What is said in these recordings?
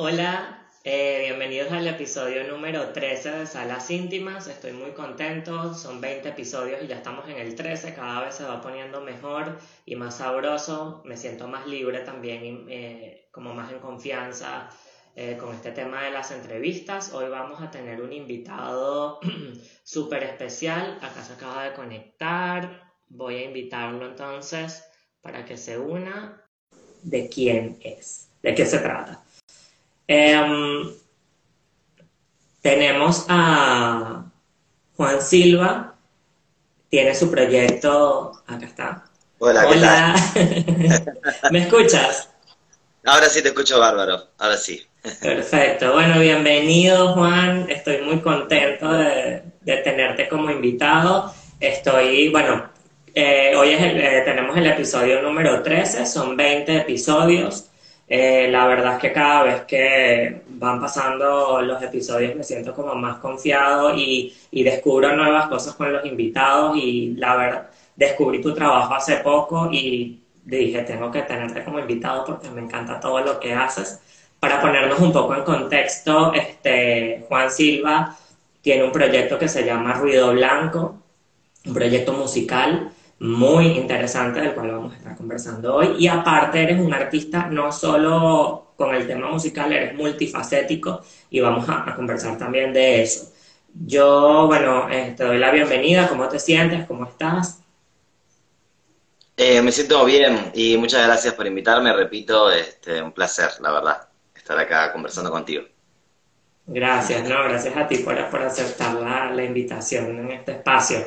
Hola, eh, bienvenidos al episodio número 13 de Salas Íntimas. Estoy muy contento, son 20 episodios y ya estamos en el 13, cada vez se va poniendo mejor y más sabroso. Me siento más libre también, eh, como más en confianza eh, con este tema de las entrevistas. Hoy vamos a tener un invitado súper especial, acá se acaba de conectar. Voy a invitarlo entonces para que se una. ¿De quién es? ¿De qué se trata? Em, tenemos a Juan Silva, tiene su proyecto, acá está. Hola, Hola. ¿Me escuchas? Ahora sí te escucho bárbaro, ahora sí. Perfecto, bueno, bienvenido Juan, estoy muy contento de, tenerte como invitado. Estoy, bueno, eh, hoy es eh, tenemos el episodio número 13, son 20 episodios. Eh, la verdad es que cada vez que van pasando los episodios me siento como más confiado y, y descubro nuevas cosas con los invitados y la verdad, descubrí tu trabajo hace poco y dije, tengo que tenerte como invitado porque me encanta todo lo que haces. Para ponernos un poco en contexto, este, Juan Silva tiene un proyecto que se llama Ruido Blanco, un proyecto musical muy interesante del cual vamos a estar conversando hoy. Y aparte eres un artista no solo con el tema musical, eres multifacético y vamos a, conversar también de eso. Yo, bueno, eh, te doy la bienvenida, ¿cómo te sientes? ¿Cómo estás? Eh, me siento bien y muchas gracias por invitarme, repito, este, un placer, la verdad, estar acá conversando contigo. Gracias, no, gracias a ti por, por aceptar la, la invitación en este espacio.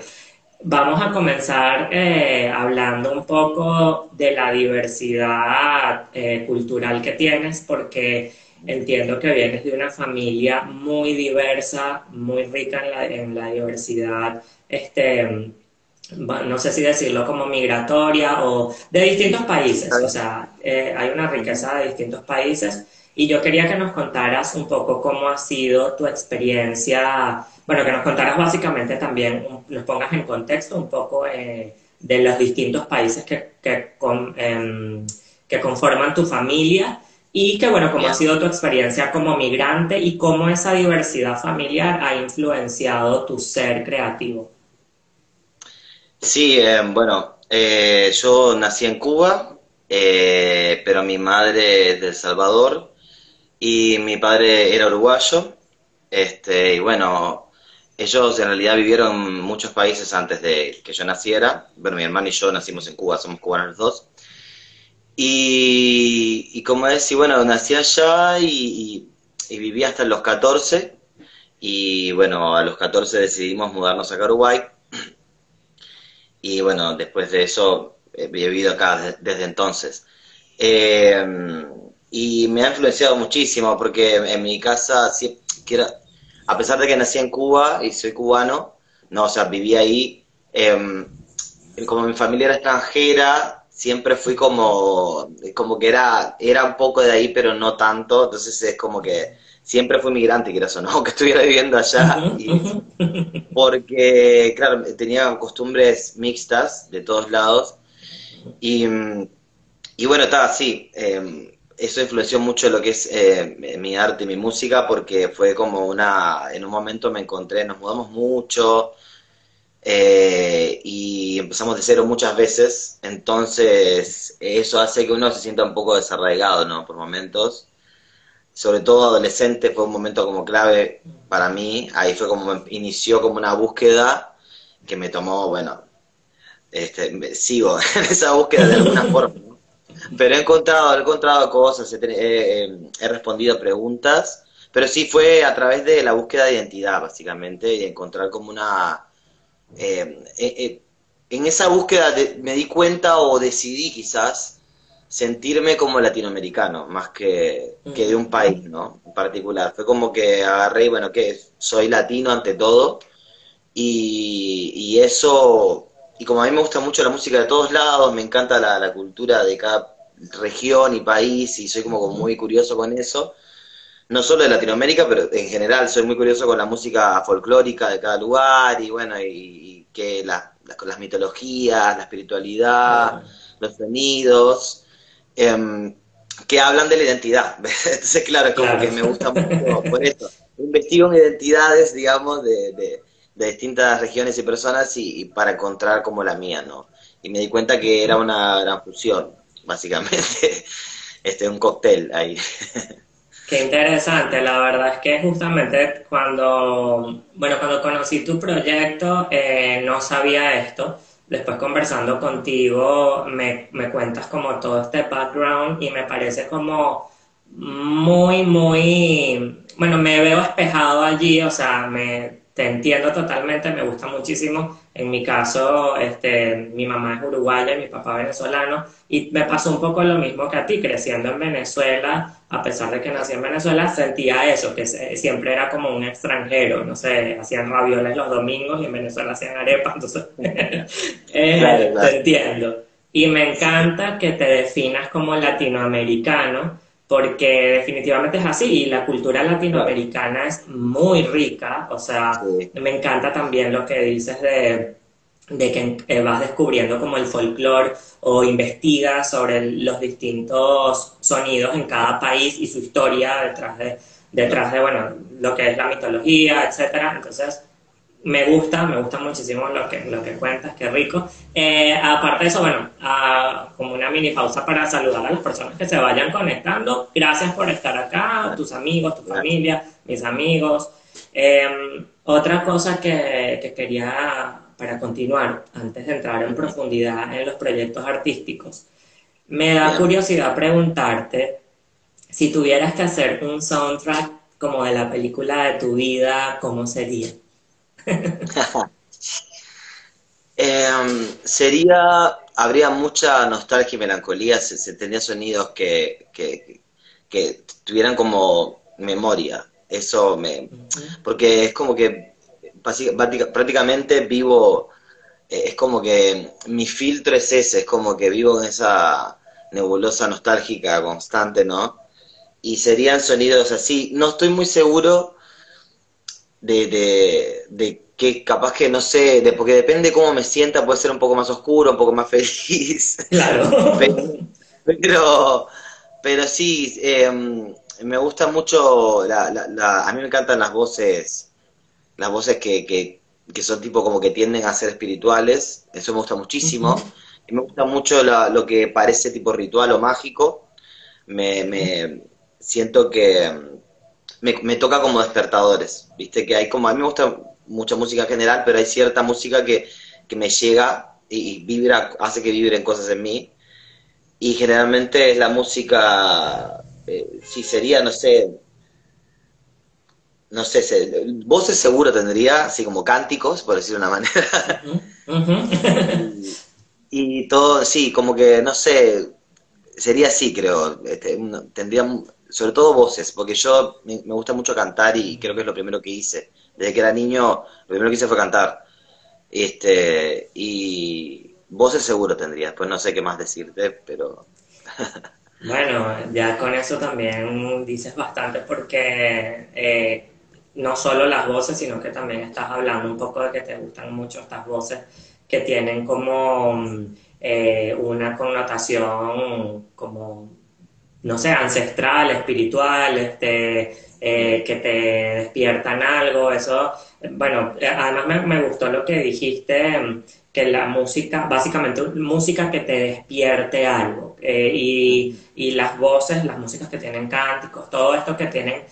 Vamos a comenzar eh, hablando un poco de la diversidad eh, cultural que tienes, porque entiendo que vienes de una familia muy diversa, muy rica en la, diversidad, este, no sé si decirlo como migratoria o de distintos países, o sea, eh, hay una riqueza de distintos países. Y yo quería que nos contaras un poco cómo ha sido tu experiencia bueno, que nos contaras básicamente también, nos pongas en contexto un poco eh, de los distintos países que, que, em, que, conforman tu familia y que, bueno, cómo ha sido tu experiencia como migrante y cómo esa diversidad familiar ha influenciado tu ser creativo. Sí, em, bueno, eh, yo nací en Cuba, eh, pero mi madre es de El Salvador y mi padre era uruguayo. Este, y bueno, ellos en realidad vivieron muchos países antes de que yo naciera. Bueno, mi hermano y yo nacimos en Cuba, somos cubanos los dos. Y, como decir, bueno, nací allá y, viví hasta los 14. Y bueno, a los 14 decidimos mudarnos a Uruguay. Y bueno, después de eso he vivido acá desde, entonces. Eh, y me ha influenciado muchísimo porque en mi casa, si, a pesar de que nací en Cuba y soy cubano, no, o sea, viví ahí, em, como mi familia era extranjera, siempre fui como, como que era, era un poco de ahí, pero no tanto, entonces es como que siempre fui migrante, quieras o no, que estuviera viviendo allá, porque, claro, tenía costumbres mixtas de todos lados, y, y bueno, estaba así, eh, eso influenció mucho lo que es eh, mi arte y mi música porque fue como una, en un momento me encontré, nos mudamos mucho eh, y empezamos de cero muchas veces, entonces eso hace que uno se sienta un poco desarraigado, ¿no? Por momentos, sobre todo adolescente fue un momento como clave para mí, ahí fue como inició como una búsqueda que me tomó, bueno, este, sigo en esa búsqueda de alguna forma. Pero he encontrado, he encontrado cosas, he, respondido preguntas, pero sí fue a través de la búsqueda de identidad, básicamente, y encontrar como una... Eh, eh, eh, en esa búsqueda me di cuenta o decidí quizás sentirme como latinoamericano, más que, que de un país, ¿no? En particular. Fue como que agarré, bueno, que soy latino ante todo, y, y eso y como a mí me gusta mucho la música de todos lados, me encanta la, cultura de cada región y país, y soy como muy curioso con eso, no solo de Latinoamérica, pero en general soy muy curioso con la música folclórica de cada lugar, y bueno, y, que las, las mitologías, la espiritualidad, los sonidos. Em, que hablan de la identidad. Entonces, claro, es como que me gusta mucho por eso. Investigo en identidades, digamos, de, de, distintas regiones y personas y, para encontrar como la mía, ¿no? Y me di cuenta que era una gran fusión, básicamente. Este, un cóctel ahí. Qué interesante, la verdad es que justamente cuando, bueno, cuando conocí tu proyecto eh, no sabía esto después conversando contigo me, me cuentas como todo este background y me parece como muy, muy, bueno, me veo espejado allí, o sea, me, te entiendo totalmente, me gusta muchísimo. En mi caso, este, mi mamá es uruguaya y mi papá venezolano, y me pasó un poco lo mismo que a ti, creciendo en Venezuela, a pesar de que nací en Venezuela, sentía eso, que siempre era como un extranjero, no sé, hacían ravioles los domingos y en Venezuela hacían arepas, entonces, eh, te entiendo. Y me encanta que te definas como latinoamericano, porque definitivamente es así y la cultura latinoamericana es muy rica, o sea, me encanta también lo que dices de, que eh, vas descubriendo como el folclore o investigas sobre los distintos sonidos en cada país y su historia detrás de, detrás de bueno, lo que es la mitología, etcétera. Entonces, me gusta, me gusta muchísimo lo que, lo que cuentas, qué rico. Eh, aparte de eso, bueno, como una mini pausa para saludar a las personas que se vayan conectando. Gracias por estar acá, tus amigos, tu familia, mis amigos. Em, otra cosa que, que, quería, para continuar, antes de entrar en profundidad en los proyectos artísticos, me da curiosidad preguntarte si tuvieras que hacer un soundtrack como de la película de tu vida, ¿cómo sería? Em, sería, habría mucha nostalgia y melancolía, se, se tendría sonidos que, que, tuvieran como memoria. Eso me. Porque es como que prácticamente vivo. Eh, es como que mi filtro es ese, es como que vivo en esa nebulosa nostálgica constante, ¿no? Y serían sonidos así. No estoy muy seguro de, de, que capaz que no sé, de, porque depende cómo me sienta, puede ser un poco más oscuro, un poco más feliz. Claro. pero, pero, sí, em, me gusta mucho, la, la, a mí me encantan las voces, las voces que, que, que, son tipo como que tienden a ser espirituales, eso me gusta muchísimo. Y me gusta mucho lo que parece tipo ritual o mágico. Me, me siento que me, toca como despertadores, viste que hay como, a mí me gusta mucha música en general, pero hay cierta música que, me llega y, vibra, hace que vibren cosas en mí, y generalmente es la música, eh, si sería, no sé, no sé, voces seguro tendría, así como cánticos, por decirlo de una manera. y, todo, sí, como que, no sé, sería así, creo. Este, tendría sobre todo voces, porque yo me, gusta mucho cantar y creo que es lo primero que hice. Desde que era niño, lo primero que hice fue cantar. Este, y voces seguro tendría, pues no sé qué más decirte, pero... bueno, ya con eso también dices bastante porque eh, no solo las voces, sino que también estás hablando un poco de que te gustan mucho estas voces que tienen como eh, una connotación como no sé, ancestral, espiritual, este, eh, que te despiertan algo, eso, bueno, además me, gustó lo que dijiste, que la música, básicamente música que te despierte algo, eh, y, y, las voces, las músicas que tienen cánticos, todo esto que tienen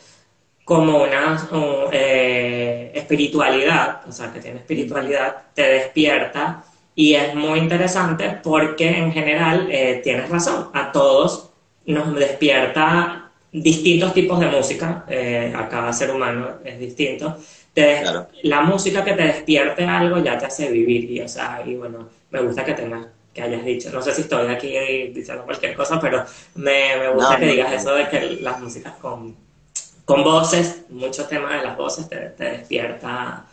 como una eh, espiritualidad, o sea, que tiene espiritualidad, te despierta, y es muy interesante porque en general tienes razón, a todos nos despierta distintos tipos de música, eh, a cada ser humano es distinto. La música que te despierte algo ya te hace vivir, y, o sea, y bueno, me gusta que tengas, que hayas dicho, no sé si estoy aquí diciendo cualquier cosa, pero me, gusta que digas eso de que las músicas con, con voces, muchos temas de las voces te, te despierta,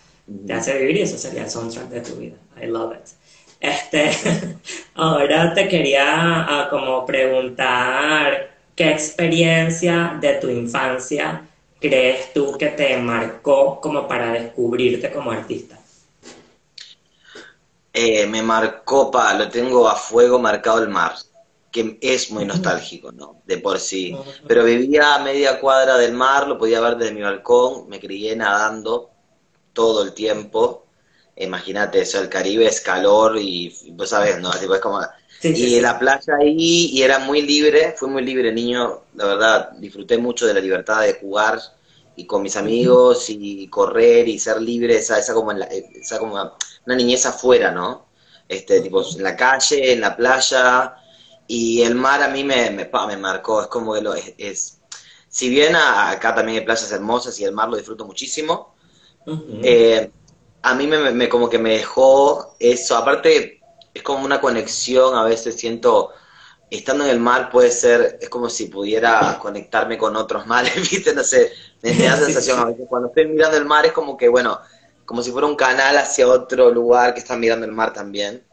te hace vivir y eso sería el soundtrack de tu vida. I love it. Este, ahora te quería ah, como preguntar qué experiencia de tu infancia crees tú que te marcó como para descubrirte como artista. Eh, me marcó, pa, lo tengo a fuego marcado el mar. que es muy nostálgico, ¿no? De por sí. Pero vivía a media cuadra del mar, lo podía ver desde mi balcón, me crié nadando todo el tiempo. Imagínate eso, el Caribe es calor y, vos sabés, ¿no? es como... y la playa ahí, y era muy libre, fui muy libre niño, la verdad, disfruté mucho de la libertad de jugar y con mis amigos y correr y ser libre, esa, esa como, esa como una niñez afuera, ¿no? Este, tipo, en la calle, en la playa, y el mar a mí me, me, me marcó, es como que lo es, si bien acá también hay playas hermosas y el mar lo disfruto muchísimo, eh, a mí me, me, como que me dejó eso, aparte es como una conexión, a veces siento, estando en el mar puede ser, es como si pudiera conectarme con otros mares, ¿viste? No sé, me, da sensación. A veces, cuando estoy mirando el mar es como que, bueno, como si fuera un canal hacia otro lugar que está mirando el mar también.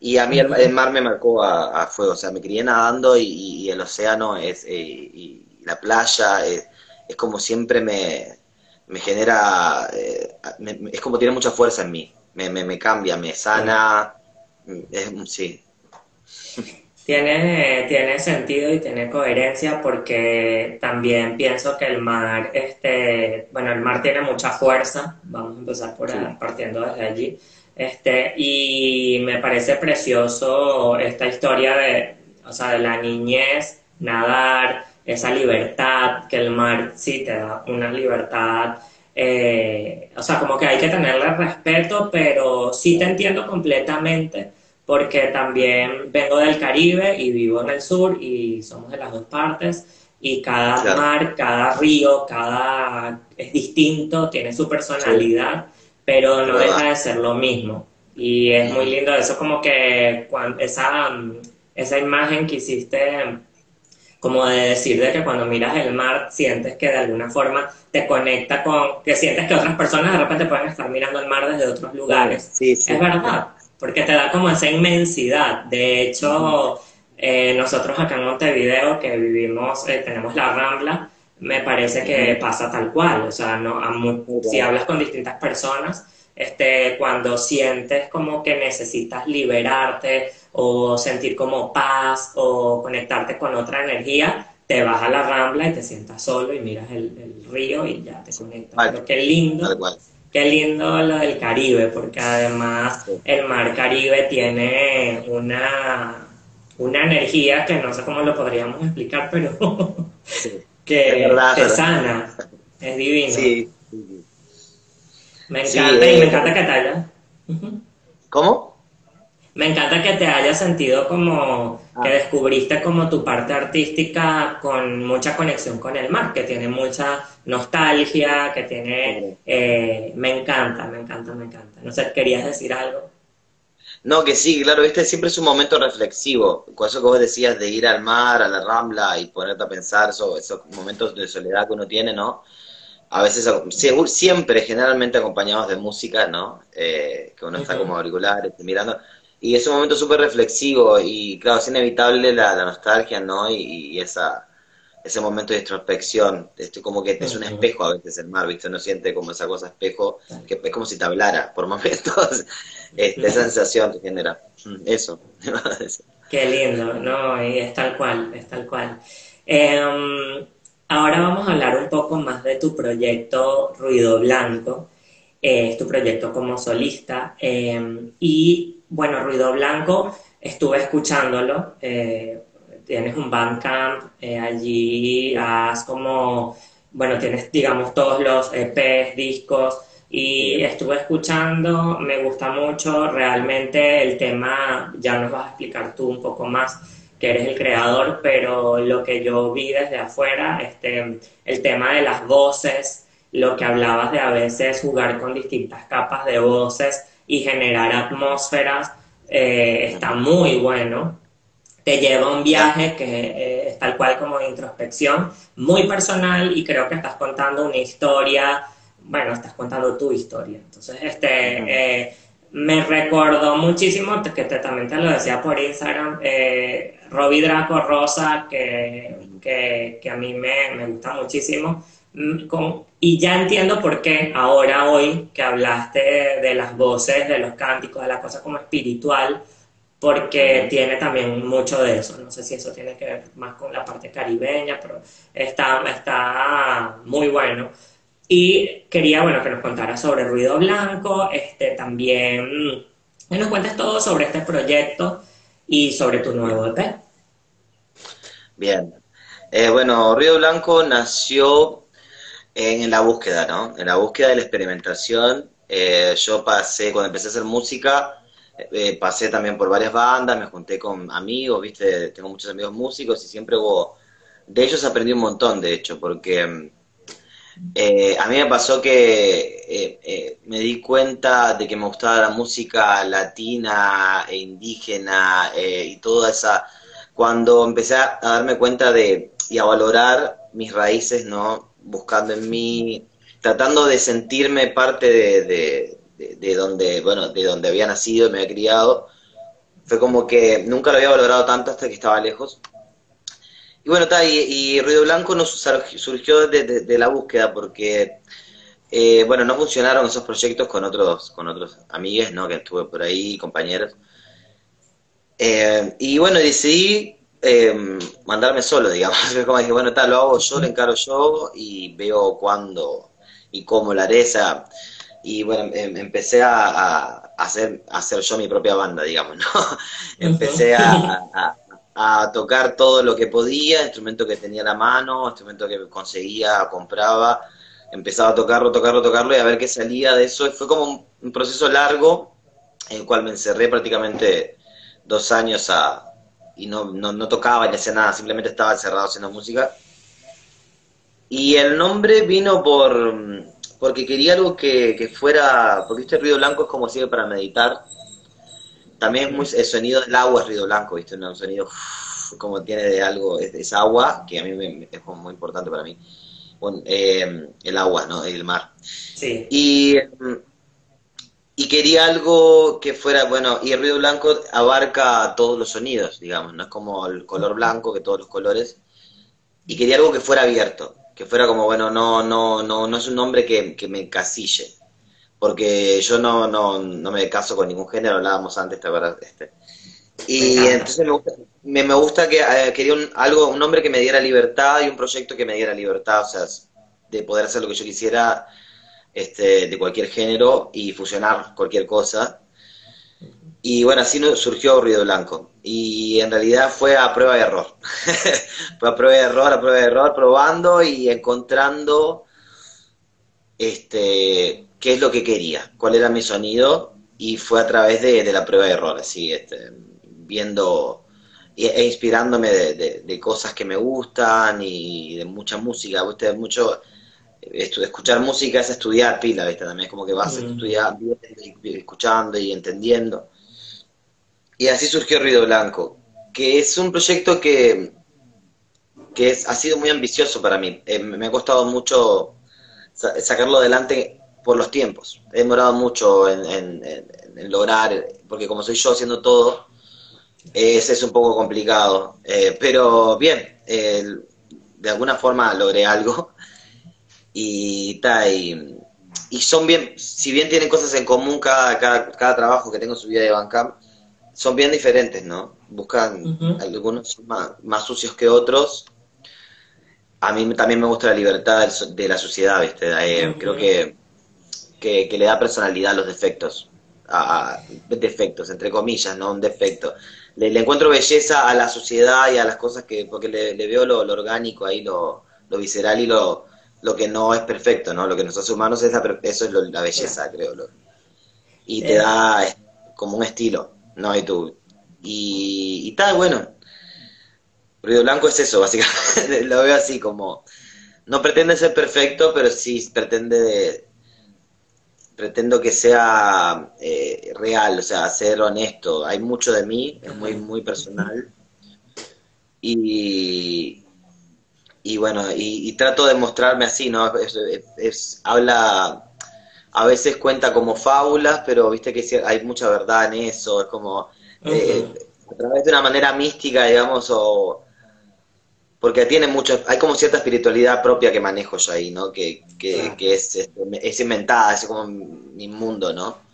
Y a mí el, mar me marcó a, fuego, o sea, me crié nadando y, el océano es, eh, y la playa es, como siempre me, me genera, eh, es como tiene mucha fuerza en mí, me, me, cambia, me sana, sí. Tiene, tiene sentido y tiene coherencia porque también pienso que el mar, este, bueno, el mar tiene mucha fuerza, vamos a empezar por partiendo desde allí, este, y me parece precioso esta historia de, o sea, de la niñez, nadar, esa libertad que el mar sí te da, una libertad, eh, o sea, como que hay que tenerle respeto, pero sí te entiendo completamente porque también vengo del Caribe y vivo en el sur y somos de las dos partes y cada mar, cada río, cada es distinto, tiene su personalidad pero no deja de ser lo mismo. Y es muy lindo eso, como que cuando, esa, esa imagen que hiciste, como de decir de que cuando miras el mar sientes que de alguna forma te conecta con, que sientes que otras personas de repente pueden estar mirando el mar desde otros lugares. Sí, Es verdad, porque te da como esa inmensidad. De hecho, eh, nosotros acá en Montevideo, que vivimos, eh, tenemos la Rambla, me parece que pasa tal cual, o sea, no, si hablas con distintas personas, este, cuando sientes como que necesitas liberarte o sentir como paz o conectarte con otra energía, te vas a la rambla y te sientas solo y miras el, río y ya te conectas. Pero qué lindo, qué lindo lo del Caribe, porque además el mar Caribe tiene una, una energía que no sé cómo lo podríamos explicar, pero que te sana, es divino. Sí. Me encanta y me encanta que te haya. ¿Cómo? Me encanta que te haya sentido como que ah. descubriste como tu parte artística con mucha conexión con el mar, que tiene mucha nostalgia, que tiene... Eh, me encanta, me encanta, me encanta. No sé, ¿querías decir algo? No, que sí, claro, este siempre es un momento reflexivo. Con eso que vos decías de ir al mar, a la rambla y ponerte a pensar sobre esos momentos de soledad que uno tiene, ¿no? A veces, siempre, generalmente acompañados de música, ¿no? Eh, que uno está como auriculares, mirando. Y es un momento súper reflexivo y, claro, es inevitable la, nostalgia, ¿no? Y, esa, ese momento de introspección. Esto como que es un espejo a veces el mar, ¿viste? Uno siente como esa cosa espejo, que es como si te hablara por momentos. Este, esa sensación que genera. Mm, eso. Qué lindo, no, y es tal cual, es tal cual. Em, ahora vamos a hablar un poco más de tu proyecto Ruido Blanco, eh, es tu proyecto como solista. Em, y bueno, Ruido Blanco, estuve escuchándolo, eh, tienes un bandcamp, eh, allí has como, bueno, tienes digamos todos los EPs, discos, y estuve escuchando, me gusta mucho, realmente el tema, ya nos vas a explicar tú un poco más, que eres el creador, pero lo que yo vi desde afuera, este, el tema de las voces, lo que hablabas de a veces jugar con distintas capas de voces y generar atmósferas, eh, está muy bueno. Te lleva un viaje que eh, es tal cual como de introspección, muy personal y creo que estás contando una historia bueno, estás contando tu historia. Entonces, este, eh, me recordó muchísimo, que te, también te lo decía por Instagram, eh, Robbie Draco Rosa, que, que, a mí me, me gusta muchísimo. Mm, con, y ya entiendo por qué ahora, hoy, que hablaste de, las voces, de los cánticos, de la cosa como espiritual, porque tiene también mucho de eso. No sé si eso tiene que ver más con la parte caribeña, pero está, está muy bueno. Y quería, bueno, que nos contara sobre Ruido Blanco, este, también que nos cuentes todo sobre este proyecto y sobre tu nuevo EP. Bien. Eh, bueno, Ruido Blanco nació en la búsqueda, ¿no? En la búsqueda de la experimentación. Eh, yo pasé, cuando empecé a hacer música, eh, pasé también por varias bandas, me junté con amigos, viste, tengo muchos amigos músicos y siempre hubo, de ellos aprendí un montón, de hecho, porque eh, a mí me pasó que me di cuenta de que me gustaba la música latina e indígena y toda esa, cuando empecé a darme cuenta de y a valorar mis raíces, ¿no? Buscando en mí, tratando de sentirme parte de, de, donde, bueno, de donde había nacido y me había criado. Fue como que nunca lo había valorado tanto hasta que estaba lejos. Y bueno, está, y, Ruido Blanco nos surgió de, la búsqueda porque, eh, bueno, no funcionaron esos proyectos con otros, con otros amigues, ¿no? Que estuve por ahí, compañeros. Eh, y bueno, decidí eh, mandarme solo, digamos. Como dije, bueno, tal, lo hago yo, lo encaro yo y veo cuándo y cómo la haré. Esa, y bueno, em, empecé a, hacer, hacer yo mi propia banda, digamos, ¿no? empecé a, tocar todo lo que podía, instrumento que tenía a la mano, instrumento que conseguía, compraba, empezaba a tocarlo, tocarlo, tocarlo y a ver qué salía de eso. fue como un, proceso largo en el cual me encerré prácticamente dos años a, y no, no, no tocaba ni hacía nada, simplemente estaba encerrado haciendo música. Y el nombre vino por porque quería algo que, fuera, porque este ruido blanco es como sirve para meditar. También muy, el sonido del agua es ruido blanco, ¿viste? Un sonido como tiene de algo, es, agua, que a mí me, es muy importante para mí. Eh, el agua, ¿no? El mar. Sí. Y, y quería algo que fuera, bueno, y el ruido blanco abarca todos los sonidos, digamos, no es como el color blanco, que todos los colores. Y quería algo que fuera abierto, que fuera como, bueno, no, no, no, no es un nombre que, que me casille, porque yo no, no, no me caso con ningún género, hablábamos antes, ¿te Este. Y entonces me gusta, me, me gusta que eh, quería un, algo, un nombre que me diera libertad y un proyecto que me diera libertad, o sea, de poder hacer lo que yo quisiera este, de cualquier género y fusionar cualquier cosa. Y bueno, así surgió Ruido Blanco. Y en realidad fue a prueba de error. fue a prueba de error, a prueba de error, probando y encontrando este, qué es lo que quería, cuál era mi sonido. Y fue a través de, la prueba de error, así, este, viendo e, inspirándome de, cosas que me gustan y de mucha música. Usted mucho escuchar música es estudiar pila, ¿viste? También es como que vas mm. estudiar, escuchando y entendiendo. Y así surgió Ruido Blanco, que es un proyecto que, que es, ha sido muy ambicioso para mí. Eh, me ha costado mucho sacarlo adelante por los tiempos. He demorado mucho en, lograr, porque como soy yo haciendo todo, ese es un poco complicado. Eh, pero bien, de alguna forma logré algo. Y, ta, y, y, son bien, si bien tienen cosas en común cada, cada, cada trabajo que tengo en su vida de Bandcamp, son bien diferentes, ¿no? Buscan, algunos más, sucios que otros. A mí también me gusta la libertad de la sociedad, ¿viste? Eh, creo que, que, le da personalidad a los defectos. A, defectos, entre comillas, ¿no? Un defecto. Le, encuentro belleza a la sociedad y a las cosas que, porque le, veo lo, orgánico ahí, lo, lo visceral y lo, lo que no es perfecto, ¿no? Lo que nos hace humanos es la, eso es la belleza, creo. y te eh. da como un estilo. No, y tú. Y, y tal, bueno. Ruido Blanco es eso, básicamente. Lo veo así como. No pretende ser perfecto, pero sí pretende de, pretendo que sea eh, real, o sea, ser honesto. Hay mucho de mí, es muy, muy personal. Y, y bueno, y, trato de mostrarme así, ¿no? es, habla a veces cuenta como fábulas, pero viste que hay mucha verdad en eso, es como eh, a través de una manera mística, digamos, o porque tiene mucho, hay como cierta espiritualidad propia que manejo yo ahí, ¿no? Que, que, es, este, es, inventada, es como mi mundo, ¿no?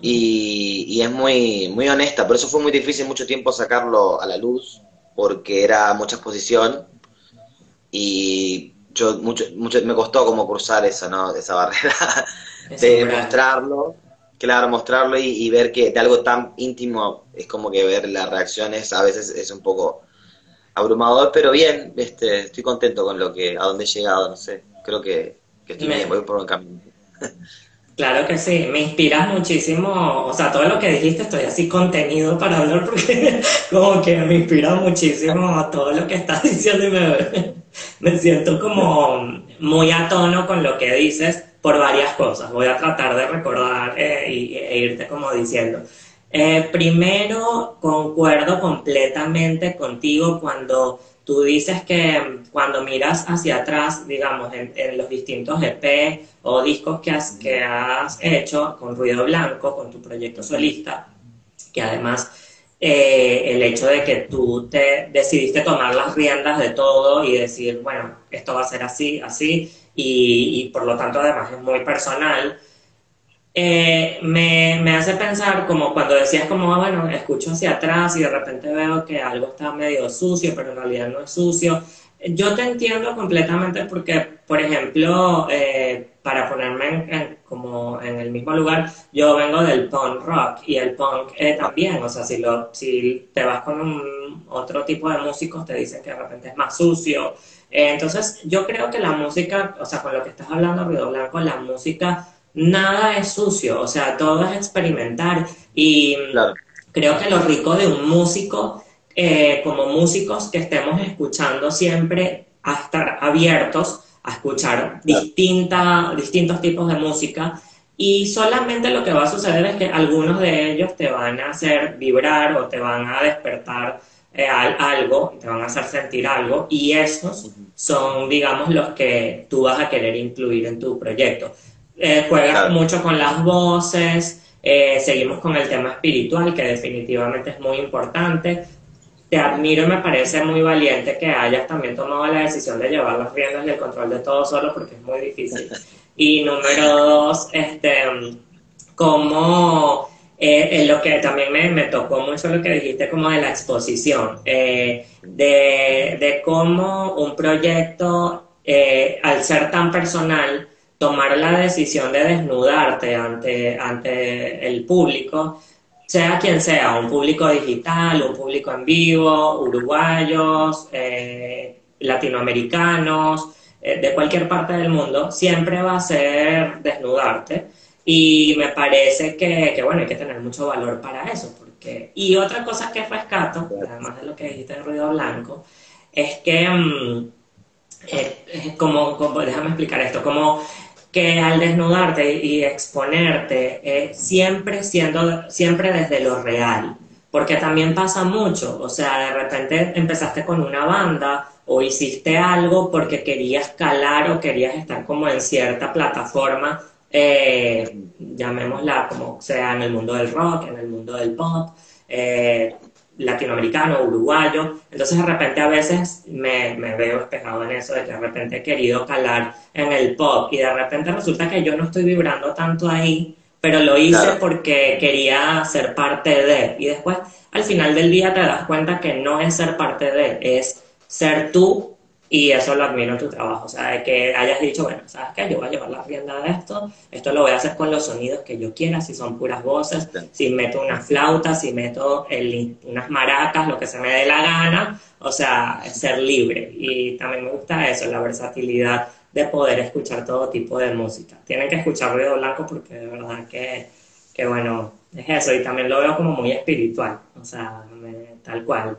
y, es muy, muy honesta. Por eso fue muy difícil mucho tiempo sacarlo a la luz, porque era mucha exposición y yo mucho, mucho me costó como cruzar esa, ¿no? esa barrera de mostrarlo, claro, mostrarlo y, ver que de algo tan íntimo es como que ver las reacciones a veces es un poco abrumador, pero bien, este, estoy contento con lo que, a dónde he llegado, no sé, creo que, que estoy bien, voy por un camino. Claro que sí, me inspiras muchísimo, o sea, todo lo que dijiste estoy así contenido para hablar porque como que me inspira muchísimo todo lo que estás diciendo y me, me siento como muy a tono con lo que dices por varias cosas. Voy a tratar de recordar eh, y, e irte como diciendo. Eh, primero, concuerdo completamente contigo cuando Tú dices que cuando miras hacia atrás, digamos, en, los distintos EP o discos que has, que has hecho con Ruido Blanco, con tu proyecto solista, que además eh, el hecho de que tú te decidiste tomar las riendas de todo y decir, bueno, esto va a ser así, así, y por lo tanto además es muy personal, eh, me, me, hace pensar como cuando decías como, ah, bueno, escucho hacia atrás y de repente veo que algo está medio sucio, pero en realidad no es sucio. Yo te entiendo completamente porque, por ejemplo, eh, para ponerme como en el mismo lugar, yo vengo del punk rock y el punk eh, también, o sea, si, lo, si te vas con un, otro tipo de músicos te dicen que de repente es más sucio. entonces, yo creo que la música, o sea, con lo que estás hablando, Ruido Blanco, la música nada es sucio, o sea, todo es experimentar. Y creo que lo rico de un músico, eh, como músicos que estemos escuchando siempre, a estar abiertos a escuchar distinta, distintos tipos de música. Y solamente lo que va a suceder es que algunos de ellos te van a hacer vibrar o te van a despertar eh, algo, te van a hacer sentir algo, y esos son, digamos, los que tú vas a querer incluir en tu proyecto. Eh, juegas mucho con las voces, eh, seguimos con el tema espiritual, que definitivamente es muy importante. Te admiro y me parece muy valiente que hayas también tomado la decisión de llevar las riendas y el control de todo solo, porque es muy difícil. Y número dos, este, como eh, lo que también me, me, tocó mucho lo que dijiste como de la exposición, de, de, cómo un proyecto, al ser tan personal, tomar la decisión de desnudarte ante, ante el público, sea quien sea, un público digital, un público en vivo, uruguayos, eh, latinoamericanos, eh, de cualquier parte del mundo, siempre va a ser desnudarte. Y me parece que, que, bueno, hay que tener mucho valor para eso. Porque... Y otra cosa que rescato, además de lo que dijiste de ruido blanco, es que, mm, eh, como, como, déjame explicar esto, como que al desnudarte y exponerte, eh, siempre siendo, siempre desde lo real, porque también pasa mucho, o sea, de repente empezaste con una banda o hiciste algo porque querías calar o querías estar como en cierta plataforma, eh, llamémosla como sea en el mundo del rock, en el mundo del pop, eh, latinoamericano, uruguayo. Entonces de repente a veces me, veo espejado en eso, de que de repente he querido calar en el pop y de repente resulta que yo no estoy vibrando tanto ahí, pero lo hice porque quería ser parte de. Y después al final del día te das cuenta que no es ser parte de, es ser tú y eso lo admiro en tu trabajo, o sea, de que hayas dicho, bueno, ¿sabes qué? Yo voy a llevar la rienda de esto, esto lo voy a hacer con los sonidos que yo quiera, si son puras voces, si meto una flauta, si meto el, unas maracas, lo que se me dé la gana, o sea, ser libre. Y también me gusta eso, la versatilidad de poder escuchar todo tipo de música. Tienen que escuchar ruido blanco porque de verdad que, que bueno, es eso, y también lo veo como muy espiritual, o sea, tal cual.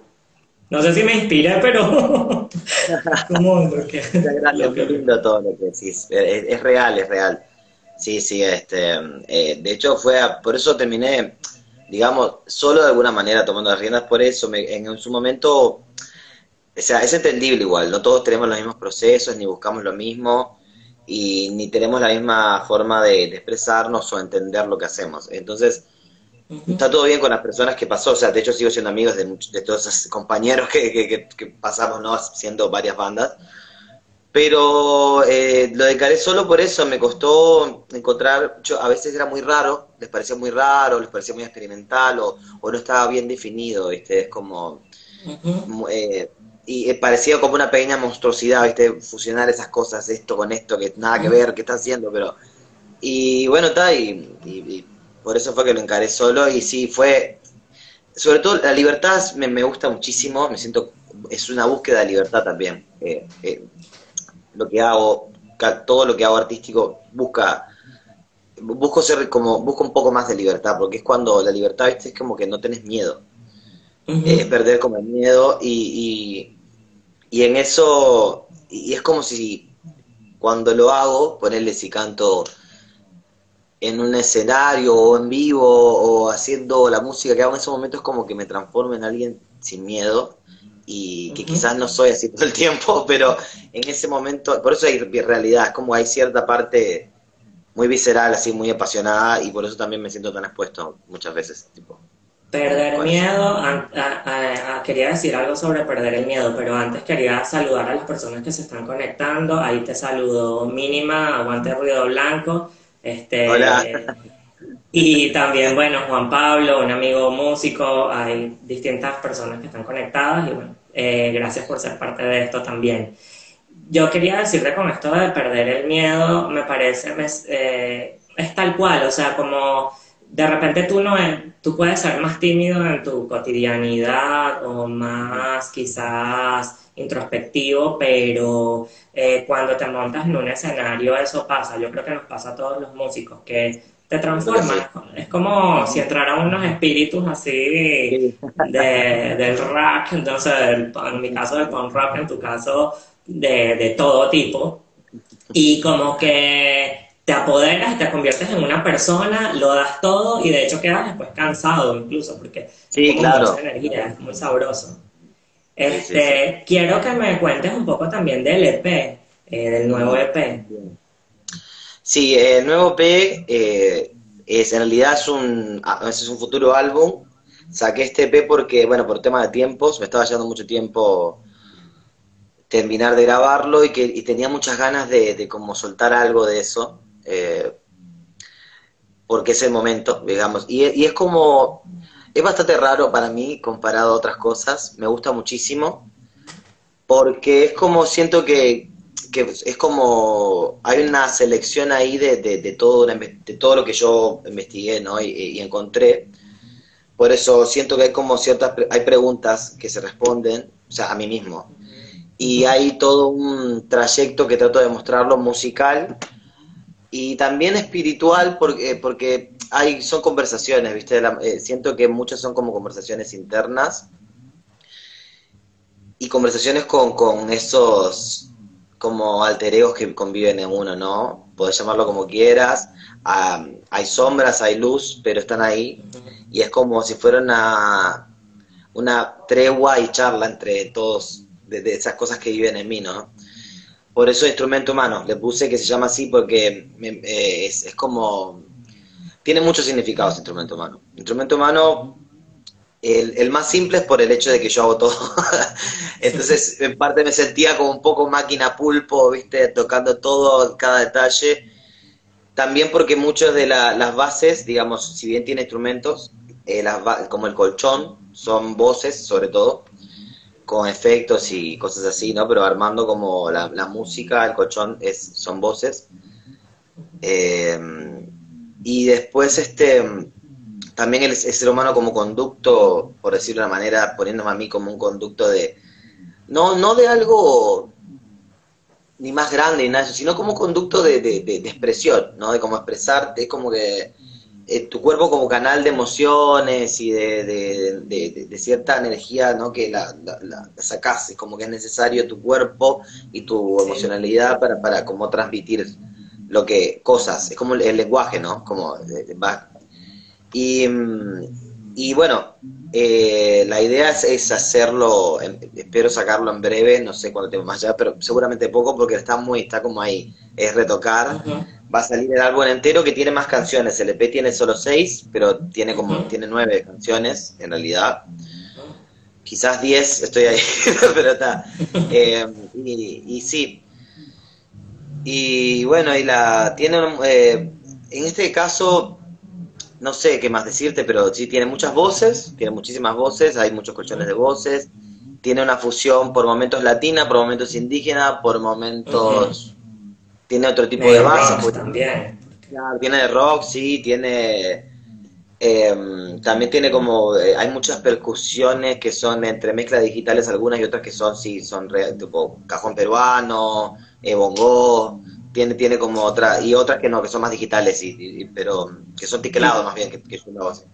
No sé si me inspira, pero... ¿Cómo? Gracias, lindo todo lo que decís. Es, real, es real. Sí, sí, este, eh, de hecho fue, por eso terminé, digamos, solo de alguna manera tomando las riendas, por eso en, su momento, o sea, es entendible igual, no todos tenemos los mismos procesos, ni buscamos lo mismo, y ni tenemos la misma forma de expresarnos o entender lo que hacemos. Entonces, Está todo bien con las personas que pasó, o sea, de hecho sigo siendo amigos de, de todos esos compañeros que, que, pasamos, ¿no? Siendo varias bandas. Pero eh, lo encaré solo por eso, me costó encontrar, yo, a veces era muy raro, les parecía muy raro, les parecía muy experimental o, o no estaba bien definido, ¿viste? Es como... eh, y eh, parecía como una pequeña monstruosidad, ¿viste? Fusionar esas cosas, esto con esto, que nada que ver, que está haciendo, pero... Y bueno, está, y, y, y por eso fue que lo encaré solo, y sí, fue... Sobre todo la libertad me, me gusta muchísimo, me siento... Es una búsqueda de libertad también. Eh, eh, lo que hago, todo lo que hago artístico busca busco ser como busco un poco más de libertad porque es cuando la libertad viste es como que no tenés miedo es perder como el miedo y, y, y en eso y es como si cuando lo hago ponerle si canto en un escenario o en vivo o haciendo la música que hago en ese momento es como que me transformo en alguien sin miedo y que quizás no soy así todo el tiempo, pero en ese momento, por eso hay realidad, es como hay cierta parte muy visceral, así muy apasionada y por eso también me siento tan expuesto muchas veces. Tipo. Perder miedo, an- a- a- a- quería decir algo sobre perder el miedo, pero antes quería saludar a las personas que se están conectando. Ahí te saludo Mínima, Aguante Ruido Blanco. Este, Hola. Y también, bueno, Juan Pablo, un amigo músico, hay distintas personas que están conectadas y bueno, eh, gracias por ser parte de esto también. Yo quería decirte con esto de perder el miedo, me parece, me- eh, es tal cual, o sea, como de repente tú no es- tú puedes ser más tímido en tu cotidianidad o más quizás introspectivo, pero eh, cuando te montas en un escenario eso pasa. Yo creo que nos pasa a todos los músicos, que te transformas. Es como si entraran unos espíritus así de, del rock, entonces del- en mi caso del punk rock, en tu caso de, de todo tipo, y como que te apoderas, te conviertes en una persona, lo das todo y de hecho quedas después cansado incluso, porque Sí, es claro. mucha energía, es muy sabroso. sí, Este, quiero que me cuentes un poco también del EP, eh, del nuevo EP. Sí, el nuevo P eh, es en realidad es un, es un futuro álbum. Saqué este EP porque, bueno, por tema de tiempos, me estaba llevando mucho tiempo terminar de grabarlo y que y tenía muchas ganas de, de como soltar algo de eso, eh, porque es el momento, digamos. Y, es como, es bastante raro para mí comparado a otras cosas, me gusta muchísimo, porque es como, siento que, que es como, hay una selección ahí de, de, de todo, de todo lo que yo investigué, ¿no? Y, y encontré. Por eso siento que hay como ciertas, hay preguntas que se responden, o sea, a mí mismo. Y hay todo un trayecto que trato de mostrarlo musical y también espiritual porque, porque hay, son conversaciones, ¿viste? La- eh, siento que muchas son como conversaciones internas y conversaciones con, con esos como alter egos que conviven en uno, ¿no? Podés llamarlo como quieras. Ah, hay sombras, hay luz, pero están ahí. Y es como si fuera una, una tregua y charla entre todos de, de esas cosas que viven en mí, ¿no? Por eso instrumento humano, le puse que se llama así porque eh, es, como... Tiene muchos significados instrumento humano. Instrumento humano, el, más simple es por el hecho de que yo hago todo. Entonces, en parte me sentía como un poco máquina pulpo, ¿viste? Tocando todo, cada detalle. También porque muchas de la- las bases, digamos, si bien tiene instrumentos, eh, como el colchón, son voces sobre todo, con efectos y cosas así, ¿no? Pero armando como la, música, el colchón es, son voces. Eh, y después este también el, ser humano como conducto, por decirlo de una manera, poniéndome a mí como un conducto de, no, no de algo ni más grande ni nada sino como conducto de, de, de- de expresión, ¿no? De cómo expresarte, es como que eh, tu cuerpo como canal de emociones y de, de, de- de- cierta energía, ¿no? Que la, la, la- sacás, es como que es necesario tu cuerpo y tu Sí. emocionalidad para, para como transmitir lo que, cosas, es como el, el lenguaje, ¿no? Como eh, va. Y, mm, y bueno, eh, la idea es, es hacerlo, espero sacarlo en breve, no sé cuándo tengo más allá, pero seguramente poco porque está muy, está como ahí, es retocar. Ujú. Va a salir el álbum entero que tiene más canciones, el EP tiene solo seis, pero tiene como, tiene nueve canciones en realidad. Quizás diez, estoy ahí, pero está. Eh, y, y sí, Y bueno, y la tiene, eh, en este caso, no sé qué más decirte, pero sí tiene muchas voces, tiene muchísimas voces, hay muchos colchones de voces, tiene una fusión por momentos latina, por momentos indígena, por momentos... Tiene otro tipo de base. Pues, también. tiene de rock, sí, tiene... Em, también tiene como, eh, hay muchas percusiones que son entre mezclas digitales algunas y otras que son, sí, son tipo cajón peruano, eh, bongo, tiene, tiene como otra, y otras que no, que son más digitales, y, pero que son tiquelados más bien, que, que una base.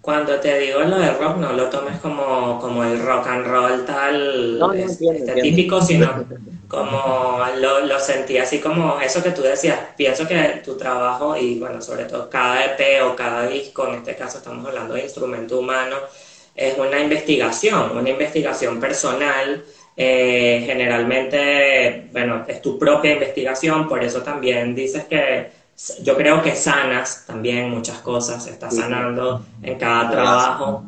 Cuando te digo lo de rock, no lo tomes como, como el rock and roll tal este, típico, sino como lo, lo, sentí así como eso que tú decías. Pienso que tu trabajo y bueno, sobre todo cada EP o cada disco, en este caso estamos hablando de instrumento humano, es una investigación, una investigación personal. Eh, generalmente, bueno, es tu propia investigación, por eso también dices que yo creo que sanas también muchas cosas, estás sanando en cada trabajo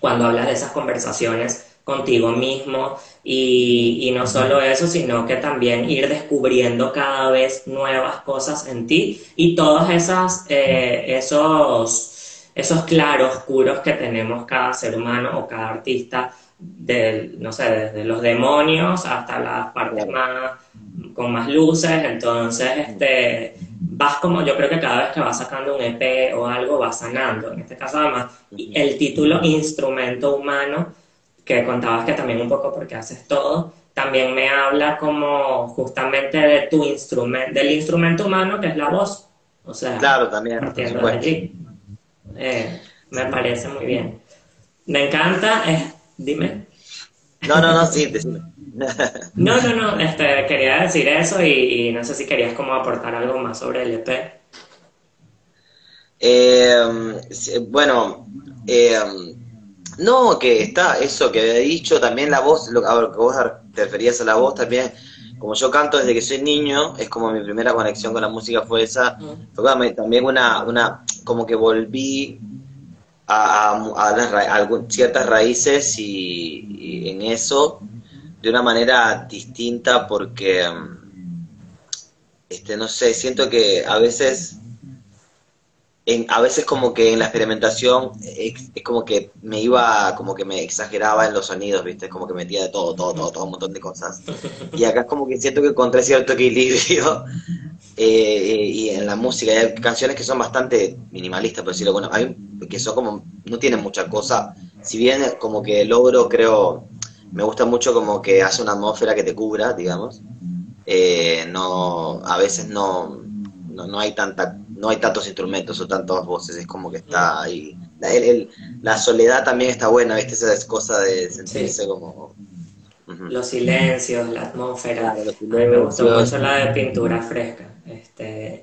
cuando hablas de esas conversaciones contigo mismo y, no solo eso, sino que también ir descubriendo cada vez nuevas cosas en ti y todos esas, eh, esos, esos claroscuros que tenemos cada ser humano o cada artista, no sé, desde los demonios hasta las partes más con más luces, entonces este vas como, yo creo que cada vez que vas sacando un EP o algo, vas sanando. En este caso, además, el título Instrumento Humano, que contabas que también un poco porque haces todo, también me habla como justamente de tu instrumento, del instrumento humano que es la voz. O sea, claro, también. Eh, me parece muy bien. Me encanta, eh, dime. No, no, no, sí, decime. No, no, no, este, quería decir eso y, no sé si querías como aportar algo más sobre el EP. Eh, bueno, eh, no, que está eso que había dicho, también la voz, lo, que vos te referías a la voz también, como yo canto desde que soy niño, es como mi primera conexión con la música fue esa, fue también una, una, como que volví a, a, ciertas raíces y en eso de una manera distinta porque, este, no sé, siento que a veces, en, a veces como que en la experimentación es, como que me iba, como que me exageraba en los sonidos, ¿viste? Como que metía de todo, todo, todo, todo, un montón de cosas. Y acá es como que siento que encontré cierto equilibrio eh, y en la música hay canciones que son bastante minimalistas, por decirlo, bueno, hay que son como, no tienen mucha cosa, si bien como que logro, creo, me gusta mucho como que hace una atmósfera que te cubra, digamos. Eh, no, a veces no, no, hay tanta, no hay tantos instrumentos o tantas voces, es como que está ahí. La, soledad también está buena, ¿viste? Esa cosa de sentirse como... Los silencios, la atmósfera. me gustó mucho la de pintura fresca. Este,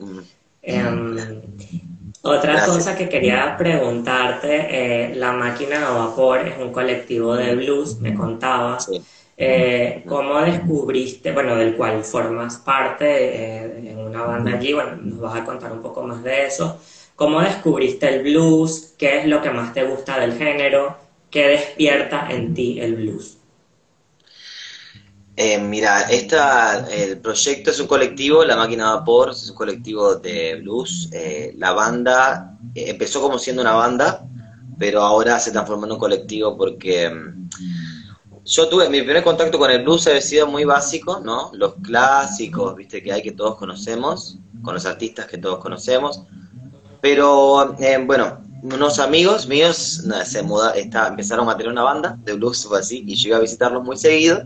otra cosa que quería preguntarte, eh, La Máquina de Vapor es un colectivo de blues, me contabas. Eh, ¿Cómo descubriste, bueno, del cual formas parte eh, en una banda allí? Bueno, nos vas a contar un poco más de eso. ¿Cómo descubriste el blues? ¿Qué es lo que más te gusta del género? ¿Qué despierta en ti el blues? Eh, mira, esta, el proyecto es un colectivo, La Máquina de Vapor, es un colectivo de blues. La banda empezó como siendo una banda, pero ahora se transformó en un colectivo porque mm, yo tuve mi primer contacto con el blues ha sido muy básico, ¿no? Los clásicos, viste, que hay que todos conocemos, con los artistas que todos conocemos. Pero bueno, unos amigos míos se muda, está, empezaron a tener una banda de blues o así, y yo iba a visitarlos muy seguido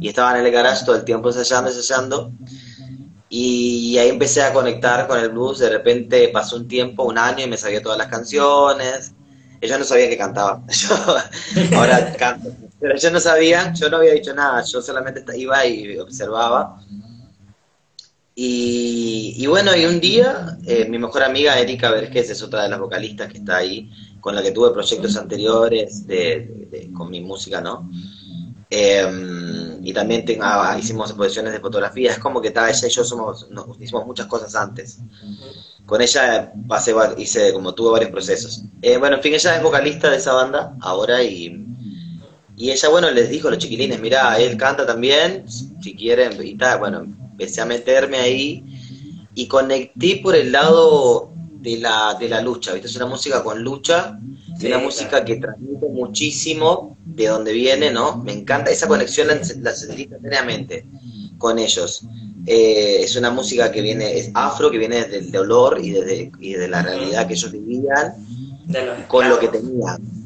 y estaba en el garage todo el tiempo ensayando, ensayando. Y ahí empecé a conectar con el blues. De repente pasó un tiempo, un año, y me sabía todas las canciones. Ellos no sabían que cantaba. Yo ahora canto. Pero yo no sabía, yo no había dicho nada. Yo solamente iba y observaba. Y, bueno, y un día, eh, mi mejor amiga Erika Vergés es otra de las vocalistas que está ahí, con la que tuve proyectos anteriores de, con mi música, ¿no? Em, y también ah, hicimos exposiciones de fotografía. Es como que ella y yo somos, hicimos muchas cosas antes. Con ella pasé, hice como tuve varios procesos. Eh, bueno, en fin, ella es vocalista de esa banda ahora y, y ella, bueno, les dijo a los chiquilines, mira, él canta también, si quieren, y tal, bueno, empecé a meterme ahí y conecté por el lado de la, de la lucha, ¿viste? Es una música con lucha, es una música que transmite muchísimo de donde viene, ¿no? Me encanta, esa conexión la, la sentí instantáneamente con ellos. Eh, es una música que viene, es afro, que viene desde el dolor y desde, y de la realidad que ellos vivían, con lo que tenían.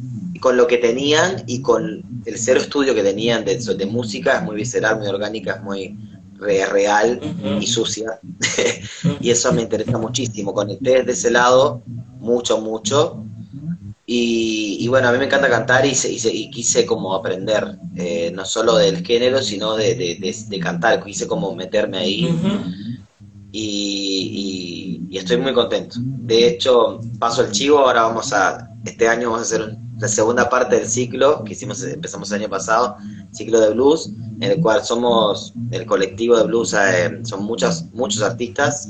Con lo que tenían y con el cero estudio que tenían de, de música, es muy visceral, muy orgánica, es muy real y sucia. y eso me interesa muchísimo. Conecté desde ese lado, mucho, mucho. Y, bueno, a mí me encanta cantar y, y, quise como aprender, eh, no solo del género, sino de, cantar, quise como meterme ahí. y, estoy muy contento. De hecho, paso el chivo, ahora vamos a, este año vamos a hacer la segunda parte del ciclo que hicimos, empezamos el año pasado, ciclo de blues, en el cual somos el colectivo de blues, eh, son muchas, muchos artistas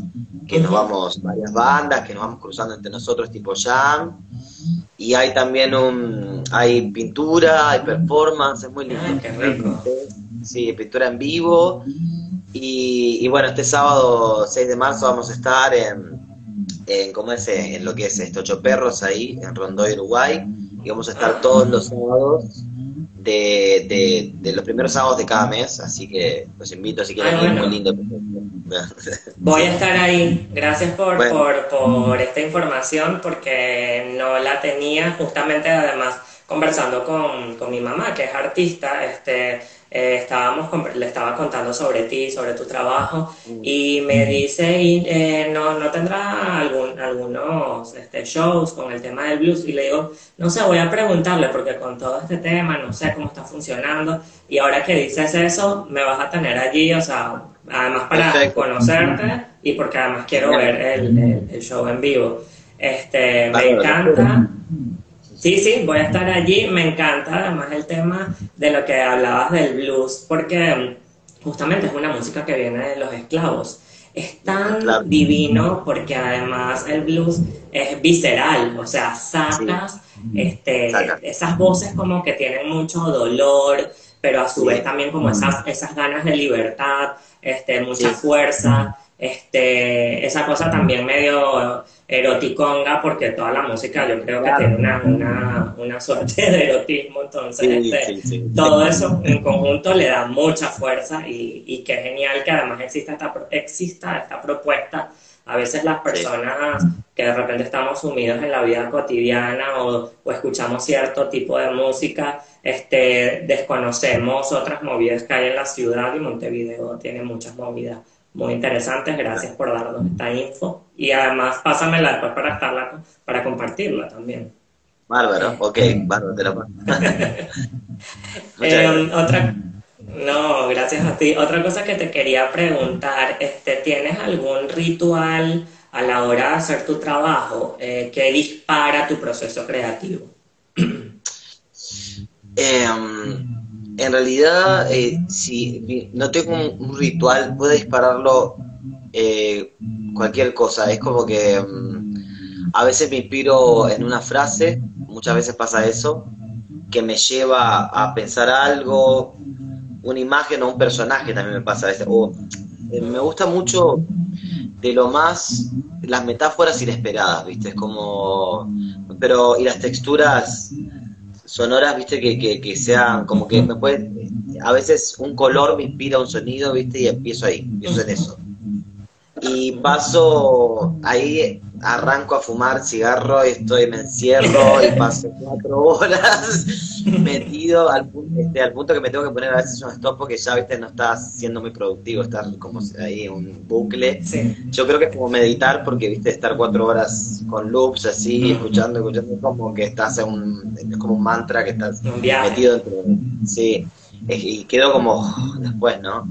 que nos vamos, varias bandas, que nos vamos cruzando entre nosotros tipo jam, y hay también un, hay pintura, hay performance, es muy lindo. Ah, sí, pintura en vivo. Y, bueno, este sábado 6 de marzo vamos a estar en, en ¿cómo es? En lo que es esto, Ocho Perros ahí, en Rondoy, Uruguay. Y vamos a estar todos los sábados de, de, los primeros sábados de cada mes, así que los invito si quieren ir, muy lindo. Voy a estar ahí, gracias por, por, por esta información porque no la tenía justamente además conversando con, con mi mamá que es artista, este eh, estábamos le estaba contando sobre ti, sobre tu trabajo, mm. y me dice, eh, ¿no, ¿no tendrá algún, algunos este, shows con el tema del blues? Y le digo, no sé, voy a preguntarle, porque con todo este tema no sé cómo está funcionando, y ahora que dices eso, me vas a tener allí, o sea, además para conocerte y porque además quiero ver el, el, show en vivo. Este, me encanta. Sí, sí, voy a estar allí. Me encanta además el tema de lo que hablabas del blues, porque mm, justamente es una música que viene de los esclavos. Es tan divino porque además el blues es visceral, o sea, sacas este, esas voces como que tienen mucho dolor, pero a su vez también como esas, esas ganas de libertad, este, mucha fuerza, este, esa cosa también medio eroticonga, porque toda la música yo creo que tiene una, una, suerte de erotismo, entonces este, todo eso en conjunto le da mucha fuerza y, y qué genial que además exista esta, exista esta propuesta. A veces las personas que de repente estamos sumidos en la vida cotidiana o, o escuchamos cierto tipo de música, este, desconocemos otras movidas que hay en la ciudad y Montevideo tiene muchas movidas muy interesantes. Gracias por darnos esta info. Y además, pásamela después para estarla, para compartirla también. Bárbaro, ok, bárbaro, te lo eh, otra, no, gracias a ti. Otra cosa que te quería preguntar, este, ¿tienes algún ritual a la hora de hacer tu trabajo eh, que dispara tu proceso creativo? eh, en realidad, eh, si no tengo un, ritual, puedo dispararlo eh, cualquier cosa. Es como que mm, a veces me inspiro en una frase, muchas veces pasa eso, que me lleva a pensar algo, una imagen o un personaje también me pasa a veces. Eh, me gusta mucho de lo más las metáforas inesperadas, ¿viste? Es como. Pero. Y las texturas sonoras, viste, que, que, que sean como que me puede, a veces un color me inspira un sonido, viste, y empiezo ahí, empiezo en eso. Y paso ahí arranco a fumar cigarro y estoy, me encierro y paso cuatro horas metido al, este, al punto que me tengo que poner a veces un stop porque ya viste no está siendo muy productivo, estar como ahí en un bucle. Yo creo que es como meditar porque viste estar cuatro horas con loops así, escuchando, escuchando, como que estás en un, es como un mantra que estás metido dentro. Sí y quedó como después, ¿no?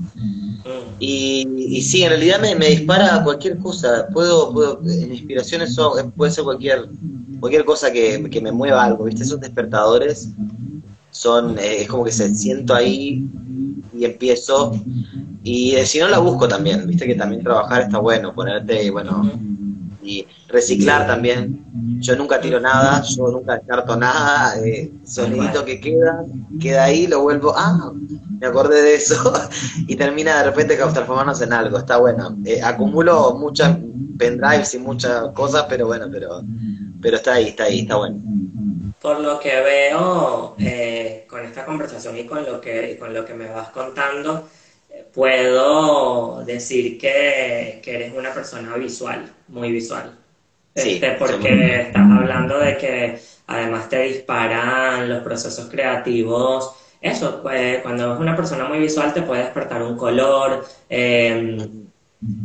Y, y sí, en realidad me, me dispara cualquier cosa. Puedo, puedo en inspiraciones son, puede ser cualquier, cualquier cosa que, que, me mueva algo, ¿viste? Esos despertadores son, eh, es como que se siento ahí y empiezo. Y eh, si no la busco también, ¿viste? Que también trabajar está bueno, ponerte, bueno, y reciclar también. Yo nunca tiro nada, yo nunca descarto nada, eh, sonidito que queda, queda ahí, lo vuelvo, ah, me acordé de eso, y termina de repente transformándose en algo, está bueno. Eh, acumulo muchas pendrives y muchas cosas, pero bueno, pero, pero está ahí, está ahí, está bueno. Por lo que veo eh, con esta conversación y con lo que, con lo que me vas contando, puedo decir que, eres una persona visual, muy visual. Sí, este, porque estás hablando de que además te disparan los procesos creativos. Eso, pues, cuando es una persona muy visual te puede despertar un color, em,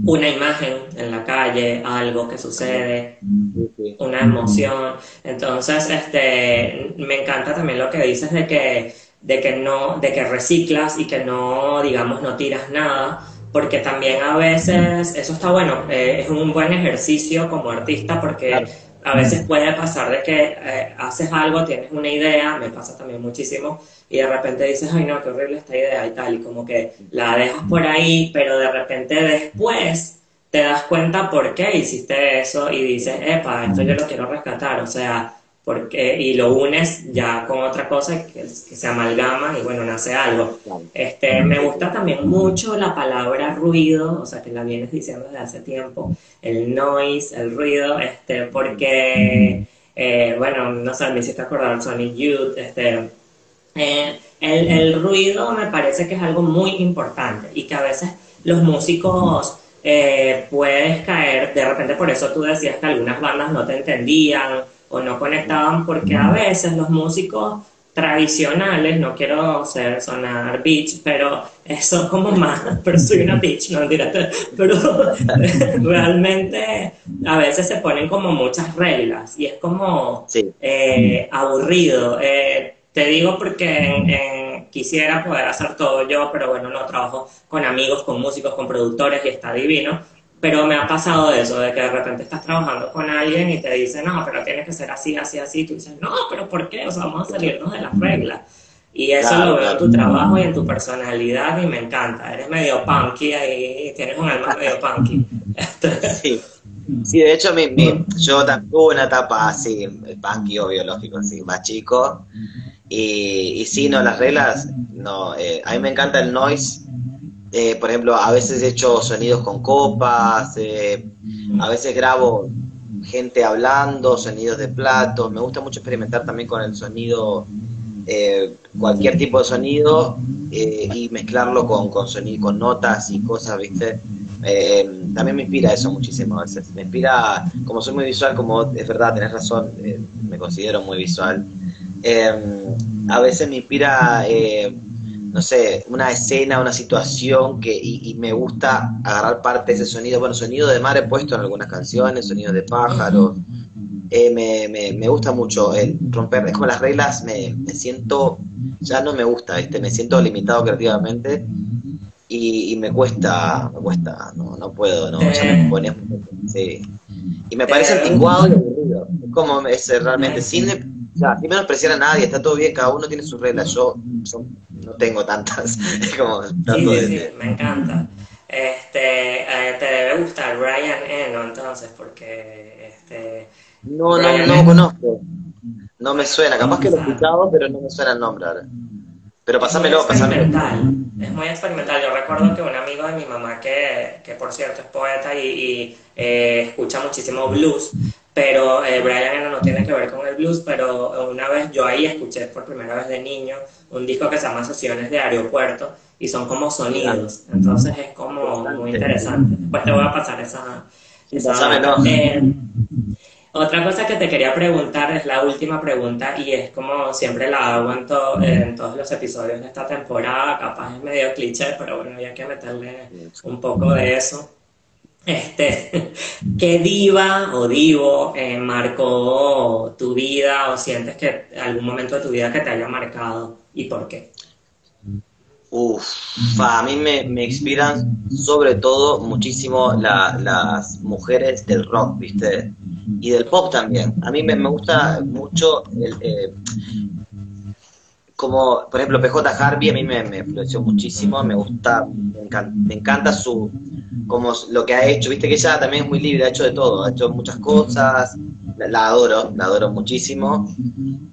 una imagen en la calle, algo que sucede, una emoción. Entonces, este, me encanta también lo que dices de que de que no, de que reciclas y que no, digamos, no tiras nada, porque también a veces, eso está bueno, eh, es un buen ejercicio como artista porque a veces puede pasar de que eh, haces algo, tienes una idea, me pasa también muchísimo, y de repente dices, ay no, qué horrible esta idea y tal, y como que la dejas por ahí, pero de repente después te das cuenta por qué hiciste eso y dices, epa, esto yo lo quiero rescatar, o sea, porque, y lo unes ya con otra cosa que, se amalgama y bueno, nace algo. Este, me gusta también mucho la palabra ruido, o sea, que la vienes diciendo desde hace tiempo, el noise, el ruido, este, porque, eh, bueno, no sé, me hiciste acordar Sonic Youth, este, eh, el, el, ruido me parece que es algo muy importante y que a veces los músicos eh, puedes caer, de repente por eso tú decías que algunas bandas no te entendían, o no conectaban porque a veces los músicos tradicionales, no quiero ser sonar bitch, pero eso como más, pero soy una bitch, no mentira, pero realmente a veces se ponen como muchas reglas y es como eh, aburrido. Eh, te digo porque quisiera poder hacer todo yo, pero bueno, no trabajo con amigos, con músicos, con productores y está divino pero me ha pasado eso, de que de repente estás trabajando con alguien y te dice, no, pero tiene que ser así, así, así. Y tú dices, no, pero ¿por qué? O sea, vamos a salirnos de las reglas. Y eso lo veo en tu trabajo y en tu personalidad y me encanta. Eres medio punky ahí, tienes un alma medio punky. sí. Sí, de hecho, mi, mi, yo tuve una etapa así, punky o biológico, así, más chico. Y, y sí, no, las reglas, no. Eh, a mí me encanta el noise, eh, por ejemplo, a veces he hecho sonidos con copas, eh, a veces grabo gente hablando, sonidos de platos. Me gusta mucho experimentar también con el sonido, eh, cualquier tipo de sonido y mezclarlo con, con, sonido, con notas y cosas, ¿viste? también me inspira eso muchísimo a veces. Me inspira, como soy muy visual, como es verdad, tenés razón, me considero muy visual. a veces me inspira no sé, una escena, una situación que, y, me gusta agarrar parte de ese sonido. Bueno, sonido de mar he puesto en algunas canciones, sonido de pájaros. Eh, me, me, me, gusta mucho el romper, es como las reglas, me, me siento, ya no me gusta, ¿viste? Me siento limitado creativamente y, me cuesta, me cuesta, no, no puedo, no, ya me pone, sí. Y me parece anticuado y aburrido. Como es realmente, sin sea, sin menospreciar a nadie, está todo bien, cada uno tiene sus reglas. Yo, no tengo tantas. como, sí, sí, sí, me encanta. Este, eh, te debe gustar Brian Eno entonces, porque este. No, no, no conozco. No me suena, capaz que lo he escuchado, pero no me suena el nombre ahora. Pero pásamelo, pásamelo. Es muy experimental. Yo recuerdo que un amigo de mi mamá, que, que por cierto es poeta y, y eh, escucha muchísimo blues, pero eh, Brian Eno no tiene que ver con el blues, pero una vez yo ahí escuché por primera vez de niño un disco que se llama Sesiones de Aeropuerto y son como sonidos, entonces es como muy interesante. Después te voy a pasar esa... Eh, otra cosa que te quería preguntar es la última pregunta y es como siempre la hago en, en todos los episodios de esta temporada, capaz es medio cliché, pero bueno, había que meterle un poco de eso. Este, ¿Qué diva o divo eh, marcó tu vida o sientes que algún momento de tu vida que te haya marcado y por qué? Uf, a mí me, me inspiran sobre todo muchísimo las mujeres del rock, ¿viste? Y del pop también. A mí me, gusta mucho el, eh, como por ejemplo PJ Harvey a mí me, me influenció muchísimo, me gusta, me encanta, su, como lo que ha hecho, viste que ella también es muy libre, ha hecho de todo, ha hecho muchas cosas, la, adoro, la adoro muchísimo.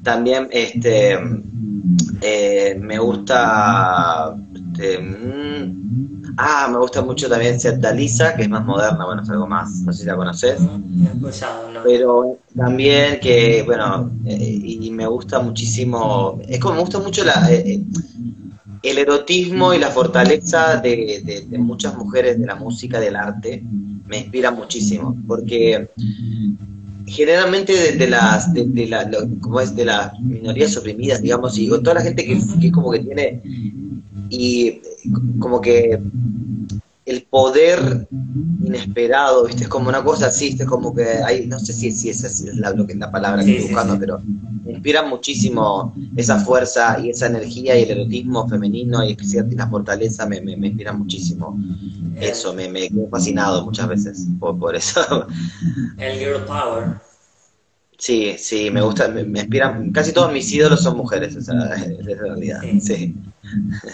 También este eh, me gusta este, mm, ah, me gusta mucho también Lisa, que es más moderna, bueno, es algo más, no sé si la conoces. Pero también que, bueno, eh, y me gusta muchísimo, es como me gusta mucho la, eh, el erotismo y la fortaleza de, muchas mujeres de la música, del arte, me inspira muchísimo, porque generalmente de, las de, la, como es de las minorías oprimidas digamos y con toda la gente que, que como que tiene y como que el poder inesperado, ¿viste? Es como una cosa así, es como que hay, no sé si, si esa es la, lo que, la palabra que estoy buscando, pero me inspira muchísimo esa fuerza y esa energía y el erotismo femenino y, la fortaleza me, me, inspira muchísimo. Eso, me, me quedo fascinado muchas veces por, por eso. El girl power. Sí, sí, me gusta, me, inspiran, casi todos mis ídolos son mujeres, o sea, es realidad, sí.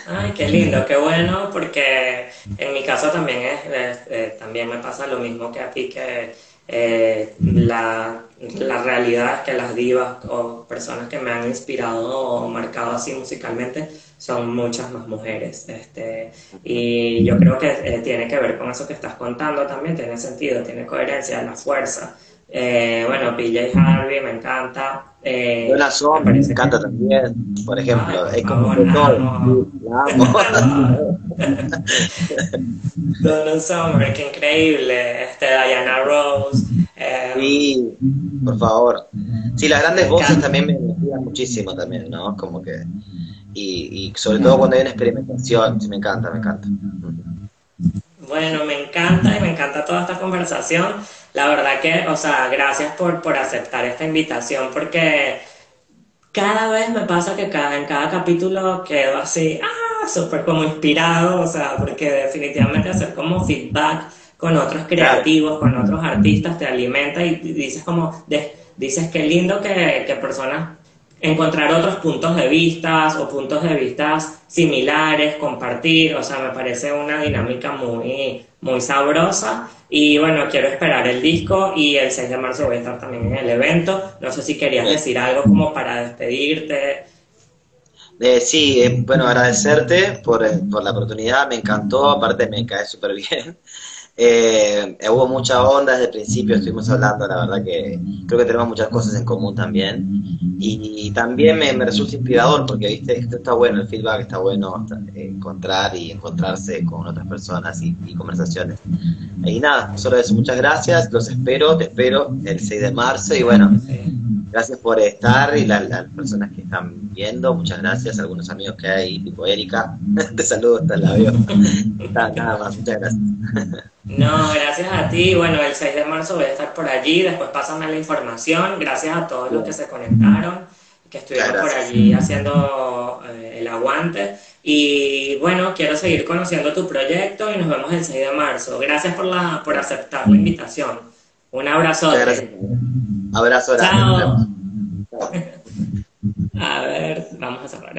Ay, qué lindo, qué bueno, porque en mi caso también es, eh, también me pasa lo mismo que a ti, que eh, la, la, realidad es que las divas o personas que me han inspirado o marcado así musicalmente son muchas más mujeres. Este, y yo creo que eh, tiene que ver con eso que estás contando también, tiene sentido, tiene coherencia, la fuerza. Bueno, PJ Harvey me encanta, eh, me, encanta también, por ejemplo, es como que. La amo. Donna Summer, qué increíble. Este, Diana Rose. Eh, sí, por favor. Sí, las grandes voces también me inspiran muchísimo también, ¿no? Como que. Y, y sobre todo cuando hay una experimentación, sí, me encanta, me encanta. Bueno, me encanta y me encanta toda esta conversación. La verdad que, o sea, gracias por, por aceptar esta invitación porque cada vez me pasa que cada, en cada capítulo quedo así, ah, súper como inspirado, o sea, porque definitivamente hacer como feedback con otros creativos, con otros artistas, te alimenta y dices como, dices qué lindo que, que personas encontrar otros puntos de vista o puntos de vista similares, compartir, o sea, me parece una dinámica muy, muy sabrosa. Y bueno, quiero esperar el disco y el 6 de marzo voy a estar también en el evento. No sé si querías decir algo como para despedirte. Eh, sí, eh, bueno, agradecerte por, eh, por, la oportunidad, me encantó, aparte me cae súper bien. Eh, hubo mucha onda desde el principio, estuvimos hablando, la verdad que creo que tenemos muchas cosas en común también. Y, también me, resulta inspirador porque, viste, esto está bueno, el feedback está bueno, encontrar y encontrarse con otras personas y, conversaciones. Y nada, solo eso, muchas gracias, los espero, te espero el 6 de marzo y bueno, gracias por estar y las personas que están viendo, muchas gracias, algunos amigos que hay, tipo Erika, te saludo hasta la veo. nada más, muchas gracias. No, gracias a ti. Bueno, el 6 de marzo voy a estar por allí. Después pásame la información. Gracias a todos los que se conectaron, que estuvieron por allí haciendo eh, el aguante. Y bueno, quiero seguir conociendo tu proyecto y nos vemos el 6 de marzo. Gracias por, la, por aceptar la invitación. Un abrazo. Abrazo. Chao. a ver, vamos a cerrar.